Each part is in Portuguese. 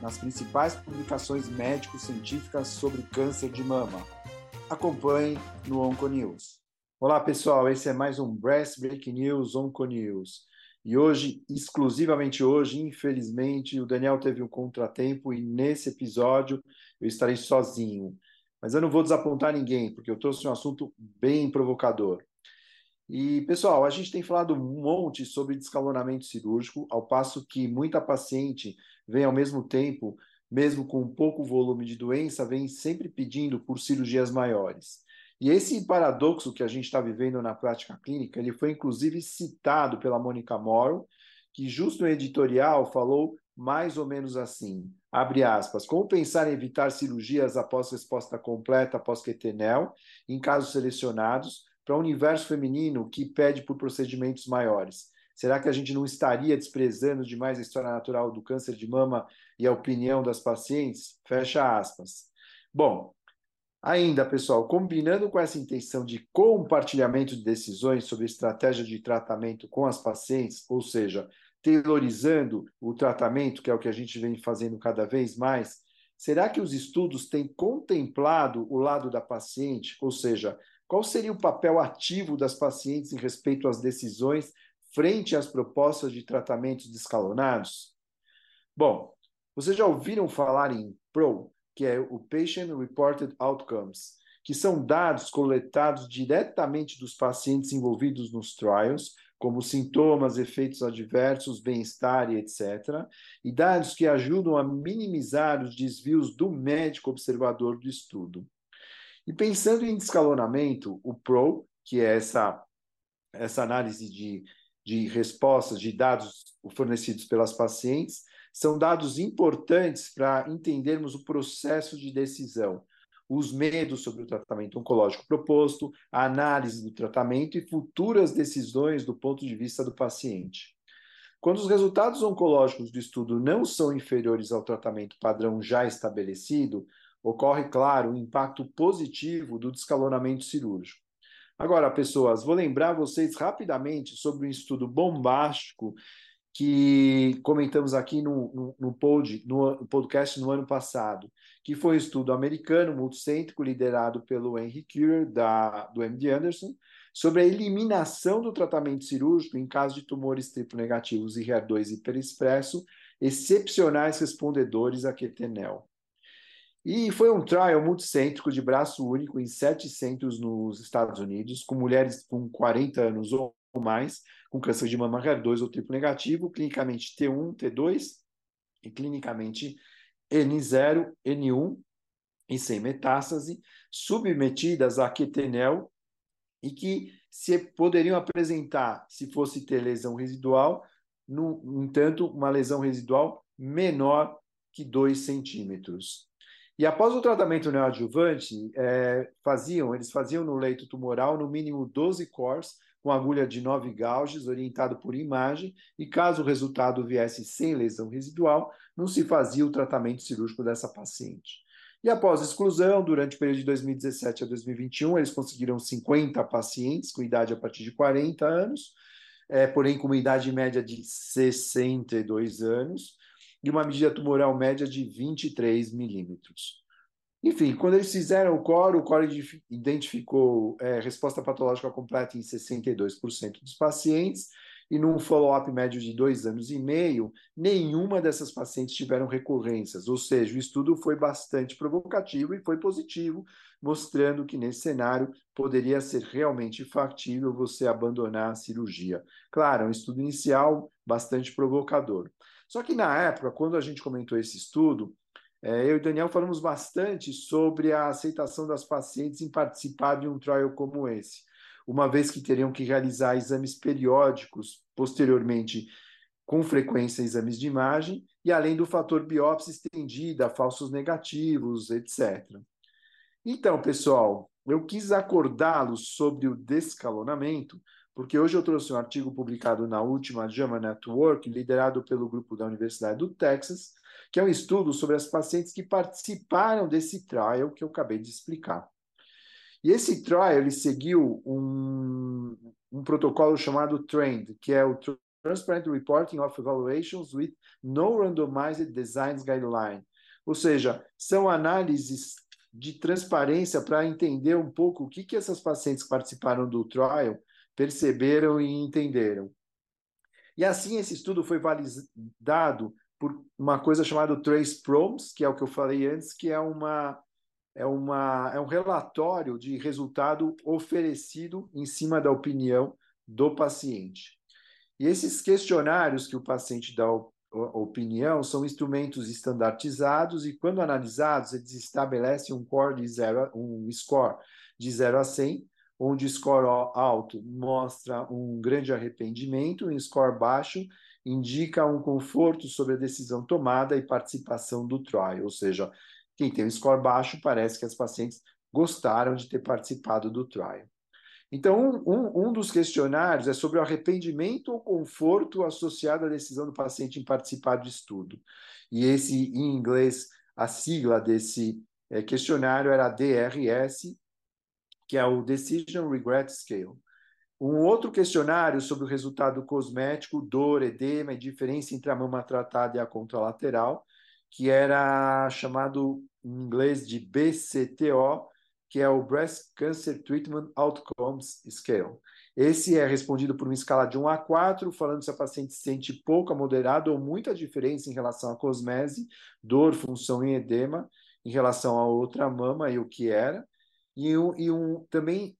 nas principais publicações médico-científicas sobre câncer de mama. Acompanhe no Onconews. Olá, pessoal, esse é mais um Breast Break News Onconews. E hoje, exclusivamente hoje, infelizmente, o Daniel teve um contratempo e nesse episódio eu estarei sozinho. Mas eu não vou desapontar ninguém, porque eu trouxe um assunto bem provocador. E, pessoal, a gente tem falado um monte sobre descalonamento cirúrgico, ao passo que muita paciente vem ao mesmo tempo, mesmo com pouco volume de doença, vem sempre pedindo por cirurgias maiores. E esse paradoxo que a gente está vivendo na prática clínica, ele foi inclusive citado pela Mônica Morrow, que justo no editorial falou mais ou menos assim, abre aspas, como pensar em evitar cirurgias após resposta completa após quetenel, em casos selecionados, para o universo feminino que pede por procedimentos maiores? Será que a gente não estaria desprezando demais a história natural do câncer de mama e a opinião das pacientes? Fecha aspas. Bom, ainda, pessoal, combinando com essa intenção de compartilhamento de decisões sobre estratégia de tratamento com as pacientes, ou seja, tailorizando o tratamento, que é o que a gente vem fazendo cada vez mais, será que os estudos têm contemplado o lado da paciente, ou seja, qual seria o papel ativo das pacientes em respeito às decisões frente às propostas de tratamentos descalonados? Bom, vocês já ouviram falar em PRO, que é o Patient Reported Outcomes, que são dados coletados diretamente dos pacientes envolvidos nos trials, como sintomas, efeitos adversos, bem-estar e etc., e dados que ajudam a minimizar os desvios do médico observador do estudo. E pensando em escalonamento, o PRO, que é essa, essa análise de, de respostas de dados fornecidos pelas pacientes, são dados importantes para entendermos o processo de decisão, os medos sobre o tratamento oncológico proposto, a análise do tratamento e futuras decisões do ponto de vista do paciente. Quando os resultados oncológicos do estudo não são inferiores ao tratamento padrão já estabelecido, ocorre, claro, o impacto positivo do descalonamento cirúrgico. Agora, pessoas, vou lembrar vocês rapidamente sobre um estudo bombástico que comentamos aqui no, no, no, pod, no podcast no ano passado, que foi um estudo americano, multicêntrico, liderado pelo Henry Curer, da, do MD Anderson, sobre a eliminação do tratamento cirúrgico em caso de tumores triplo negativos e HER2 hiperexpresso, excepcionais respondedores a quetenel. E foi um trial multicêntrico de braço único em sete centros nos Estados Unidos, com mulheres com 40 anos ou mais, com câncer de mama HER2 ou triplo negativo, clinicamente T1, T2 e clinicamente N0, N1 e sem metástase, submetidas a quetenel e que se poderiam apresentar, se fosse ter lesão residual, no entanto, uma lesão residual menor que 2 centímetros. E após o tratamento neoadjuvante, é, faziam, eles faziam no leito tumoral no mínimo 12 cores com agulha de 9 gauges, orientado por imagem, e caso o resultado viesse sem lesão residual, não se fazia o tratamento cirúrgico dessa paciente. E após exclusão, durante o período de 2017 a 2021, eles conseguiram 50 pacientes com idade a partir de 40 anos, é, porém com uma idade média de 62 anos, e uma medida tumoral média de 23 milímetros. Enfim, quando eles fizeram o core, o core identificou é, resposta patológica completa em 62% dos pacientes, e num follow-up médio de dois anos e meio, nenhuma dessas pacientes tiveram recorrências, ou seja, o estudo foi bastante provocativo e foi positivo, mostrando que nesse cenário poderia ser realmente factível você abandonar a cirurgia. Claro, é um estudo inicial bastante provocador. Só que na época, quando a gente comentou esse estudo, é, eu e Daniel falamos bastante sobre a aceitação das pacientes em participar de um trial como esse, uma vez que teriam que realizar exames periódicos, posteriormente, com frequência, exames de imagem, e além do fator biópsia estendida, falsos negativos, etc. Então, pessoal, eu quis acordá-los sobre o descalonamento, porque hoje eu trouxe um artigo publicado na última JAMA Network, liderado pelo grupo da Universidade do Texas, que é um estudo sobre as pacientes que participaram desse trial que eu acabei de explicar. E esse trial ele seguiu um, um protocolo chamado TRAND, que é o Transparent Reporting of Evaluations with No Randomized Designs Guideline. Ou seja, são análises de transparência para entender um pouco o que, que essas pacientes que participaram do trial perceberam e entenderam. E assim esse estudo foi validado por uma coisa chamada Trace Proms, que é o que eu falei antes, que é uma é, uma, é um relatório de resultado oferecido em cima da opinião do paciente. E esses questionários que o paciente dá opinião são instrumentos estandartizados e, quando analisados, eles estabelecem um, de zero, um score de 0 a 100, onde score alto mostra um grande arrependimento, e score baixo indica um conforto sobre a decisão tomada e participação do trial, ou seja, quem tem um score baixo parece que as pacientes gostaram de ter participado do trial. Então, um, um, dos questionários é sobre o arrependimento ou conforto associado à decisão do paciente em participar do estudo. E esse, em inglês, a sigla desse é, questionário era DRS, que é o Decision Regret Scale. Um outro questionário sobre o resultado cosmético, dor, edema e diferença entre a mama tratada e a contralateral, que era chamado em inglês de BCTO, que é o Breast Cancer Treatment Outcomes Scale. Esse é respondido por uma escala de 1 a 4, falando se a paciente sente pouca, moderada ou muita diferença em relação à cosmese, dor, função e edema, em relação a outra mama e o que era. E, um, e um, também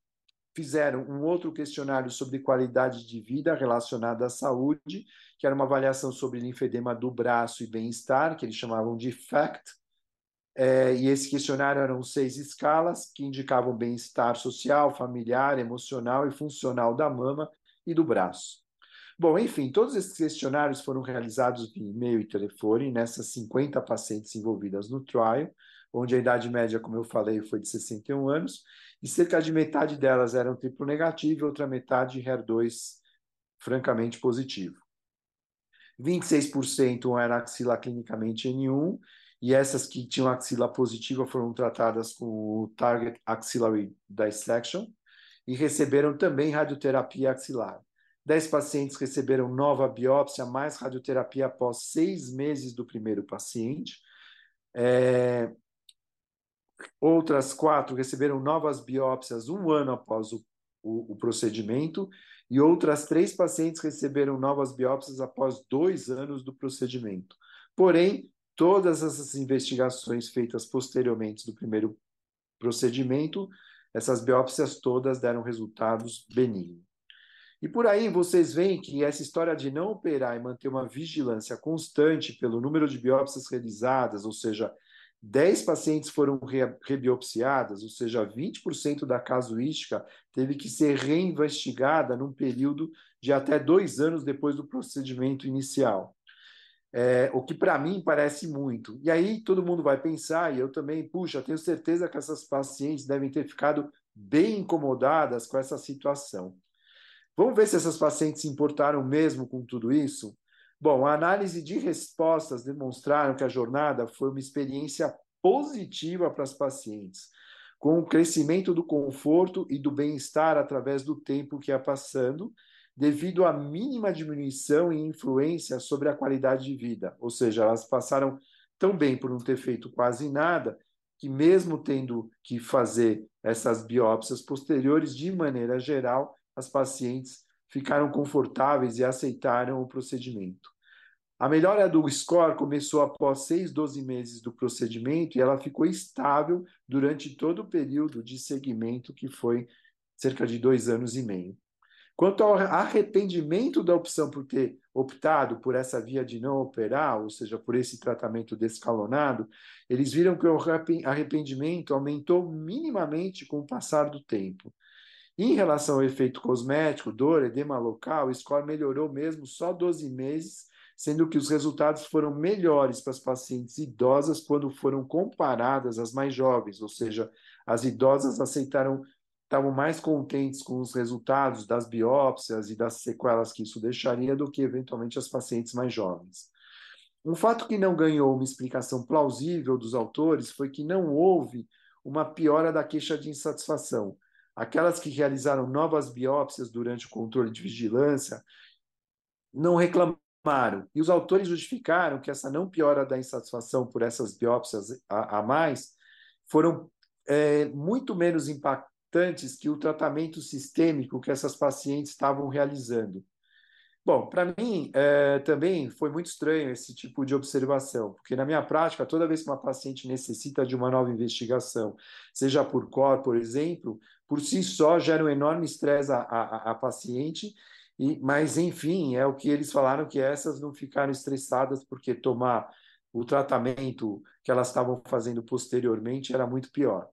fizeram um outro questionário sobre qualidade de vida relacionada à saúde, que era uma avaliação sobre linfedema do braço e bem-estar, que eles chamavam de FACT, é, e esse questionário eram seis escalas que indicavam bem-estar social, familiar, emocional e funcional da mama e do braço. Bom, enfim, todos esses questionários foram realizados via e-mail e telefone nessas 50 pacientes envolvidas no trial, onde a idade média, como eu falei, foi de 61 anos, e cerca de metade delas eram triplo negativo outra metade HER2 francamente positivo. 26% era axila clinicamente N1 e essas que tinham axila positiva foram tratadas com o Target Axillary Dissection e receberam também radioterapia axilar. Dez pacientes receberam nova biópsia mais radioterapia após seis meses do primeiro paciente. É... Outras quatro receberam novas biópsias um ano após o, o, o procedimento e outras três pacientes receberam novas biópsias após dois anos do procedimento. Porém, todas essas investigações feitas posteriormente do primeiro procedimento, essas biópsias todas deram resultados benignos. E por aí vocês veem que essa história de não operar e manter uma vigilância constante pelo número de biópsias realizadas, ou seja, 10 pacientes foram rebiopsiadas, ou seja, 20% da casuística teve que ser reinvestigada num período de até dois anos depois do procedimento inicial. É, o que para mim parece muito. E aí todo mundo vai pensar, e eu também, puxa, tenho certeza que essas pacientes devem ter ficado bem incomodadas com essa situação. Vamos ver se essas pacientes se importaram mesmo com tudo isso? Bom, a análise de respostas demonstraram que a jornada foi uma experiência positiva para as pacientes, com o crescimento do conforto e do bem-estar através do tempo que ia passando devido à mínima diminuição e influência sobre a qualidade de vida. Ou seja, elas passaram tão bem por não ter feito quase nada, que mesmo tendo que fazer essas biópsias posteriores, de maneira geral, as pacientes ficaram confortáveis e aceitaram o procedimento. A melhora do score começou após 6, 12 meses do procedimento e ela ficou estável durante todo o período de seguimento, que foi cerca de dois anos e meio. Quanto ao arrependimento da opção por ter optado por essa via de não operar, ou seja, por esse tratamento descalonado, eles viram que o arrependimento aumentou minimamente com o passar do tempo. Em relação ao efeito cosmético, dor, edema local, o score melhorou mesmo só 12 meses, sendo que os resultados foram melhores para as pacientes idosas quando foram comparadas às mais jovens, ou seja, as idosas aceitaram, estavam mais contentes com os resultados das biópsias e das sequelas que isso deixaria do que eventualmente as pacientes mais jovens. Um fato que não ganhou uma explicação plausível dos autores foi que não houve uma piora da queixa de insatisfação. Aquelas que realizaram novas biópsias durante o controle de vigilância não reclamaram. E os autores justificaram que essa não piora da insatisfação por essas biópsias a, a mais foram é, muito menos impactantes que o tratamento sistêmico que essas pacientes estavam realizando. Bom, para mim é, também foi muito estranho esse tipo de observação, porque na minha prática, toda vez que uma paciente necessita de uma nova investigação, seja por COR, por exemplo, por si só gera um enorme estresse à, à, à paciente, e, mas enfim, é o que eles falaram que essas não ficaram estressadas porque tomar o tratamento que elas estavam fazendo posteriormente era muito pior.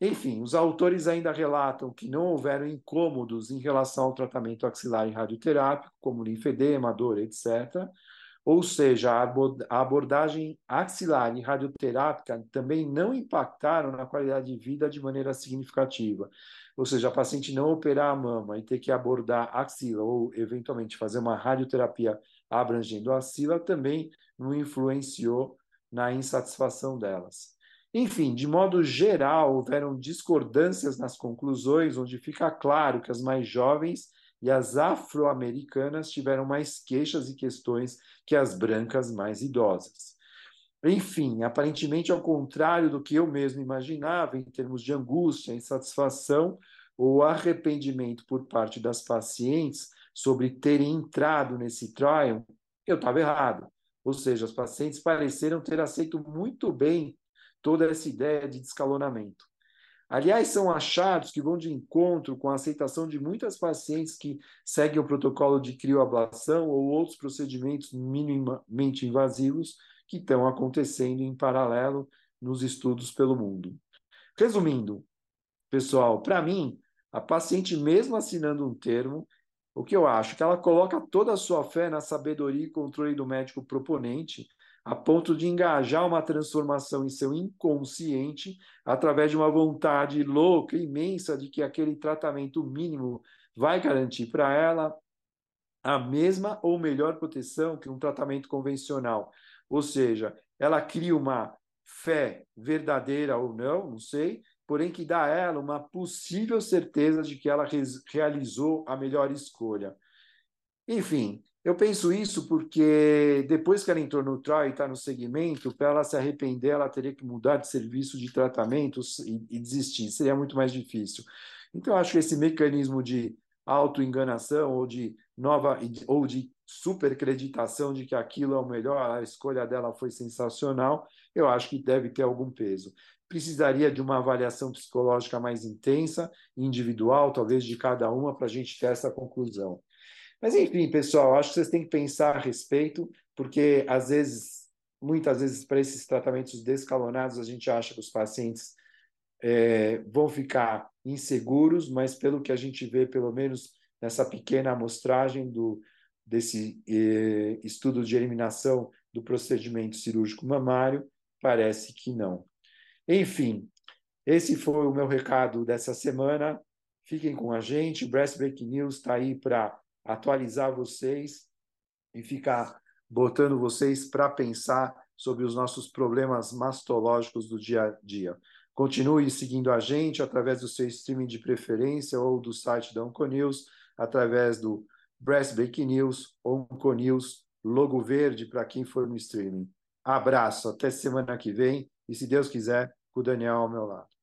Enfim, os autores ainda relatam que não houveram incômodos em relação ao tratamento axilar e radioterápico, como linfedema, dor, etc. Ou seja, a abordagem axilar e radioterápica também não impactaram na qualidade de vida de maneira significativa. Ou seja, a paciente não operar a mama e ter que abordar a axila ou, eventualmente, fazer uma radioterapia abrangendo a axila também não influenciou na insatisfação delas. Enfim, de modo geral, houveram discordâncias nas conclusões, onde fica claro que as mais jovens e as afro-americanas tiveram mais queixas e questões que as brancas mais idosas. Enfim, aparentemente, ao contrário do que eu mesmo imaginava, em termos de angústia, insatisfação ou arrependimento por parte das pacientes sobre terem entrado nesse trial, eu estava errado. Ou seja, as pacientes pareceram ter aceito muito bem toda essa ideia de descalonamento. Aliás, são achados que vão de encontro com a aceitação de muitas pacientes que seguem o protocolo de crioablação ou outros procedimentos minimamente invasivos que estão acontecendo em paralelo nos estudos pelo mundo. Resumindo, pessoal, para mim, a paciente, mesmo assinando um termo, o que eu acho? Que ela coloca toda a sua fé na sabedoria e controle do médico proponente a ponto de engajar uma transformação em seu inconsciente através de uma vontade louca, imensa, de que aquele tratamento mínimo vai garantir para ela a mesma ou melhor proteção que um tratamento convencional. Ou seja, ela cria uma fé verdadeira ou não, não sei, porém que dá a ela uma possível certeza de que ela realizou a melhor escolha. Enfim, eu penso isso porque depois que ela entrou no trial e está no segmento, para ela se arrepender, ela teria que mudar de serviço de tratamento e, e desistir. Seria muito mais difícil. Então, eu acho que esse mecanismo de autoenganação ou de nova ou de supercreditação de que aquilo é o melhor, a escolha dela foi sensacional, eu acho que deve ter algum peso. Precisaria de uma avaliação psicológica mais intensa, individual, talvez de cada uma, para a gente ter essa conclusão. Mas, enfim, pessoal, acho que vocês têm que pensar a respeito, porque, às vezes, muitas vezes, para esses tratamentos descalonados, a gente acha que os pacientes é, vão ficar inseguros, mas, pelo que a gente vê, pelo menos nessa pequena amostragem do, desse eh, estudo de eliminação do procedimento cirúrgico mamário, parece que não. Enfim, esse foi o meu recado dessa semana. Fiquem com a gente. Breast Break News está aí para atualizar vocês e ficar botando vocês para pensar sobre os nossos problemas mastológicos do dia a dia. Continue seguindo a gente através do seu streaming de preferência ou do site da Onconews, através do Breast Break News, Onconews, logo verde para quem for no streaming. Abraço, até semana que vem e, se Deus quiser, com o Daniel ao meu lado.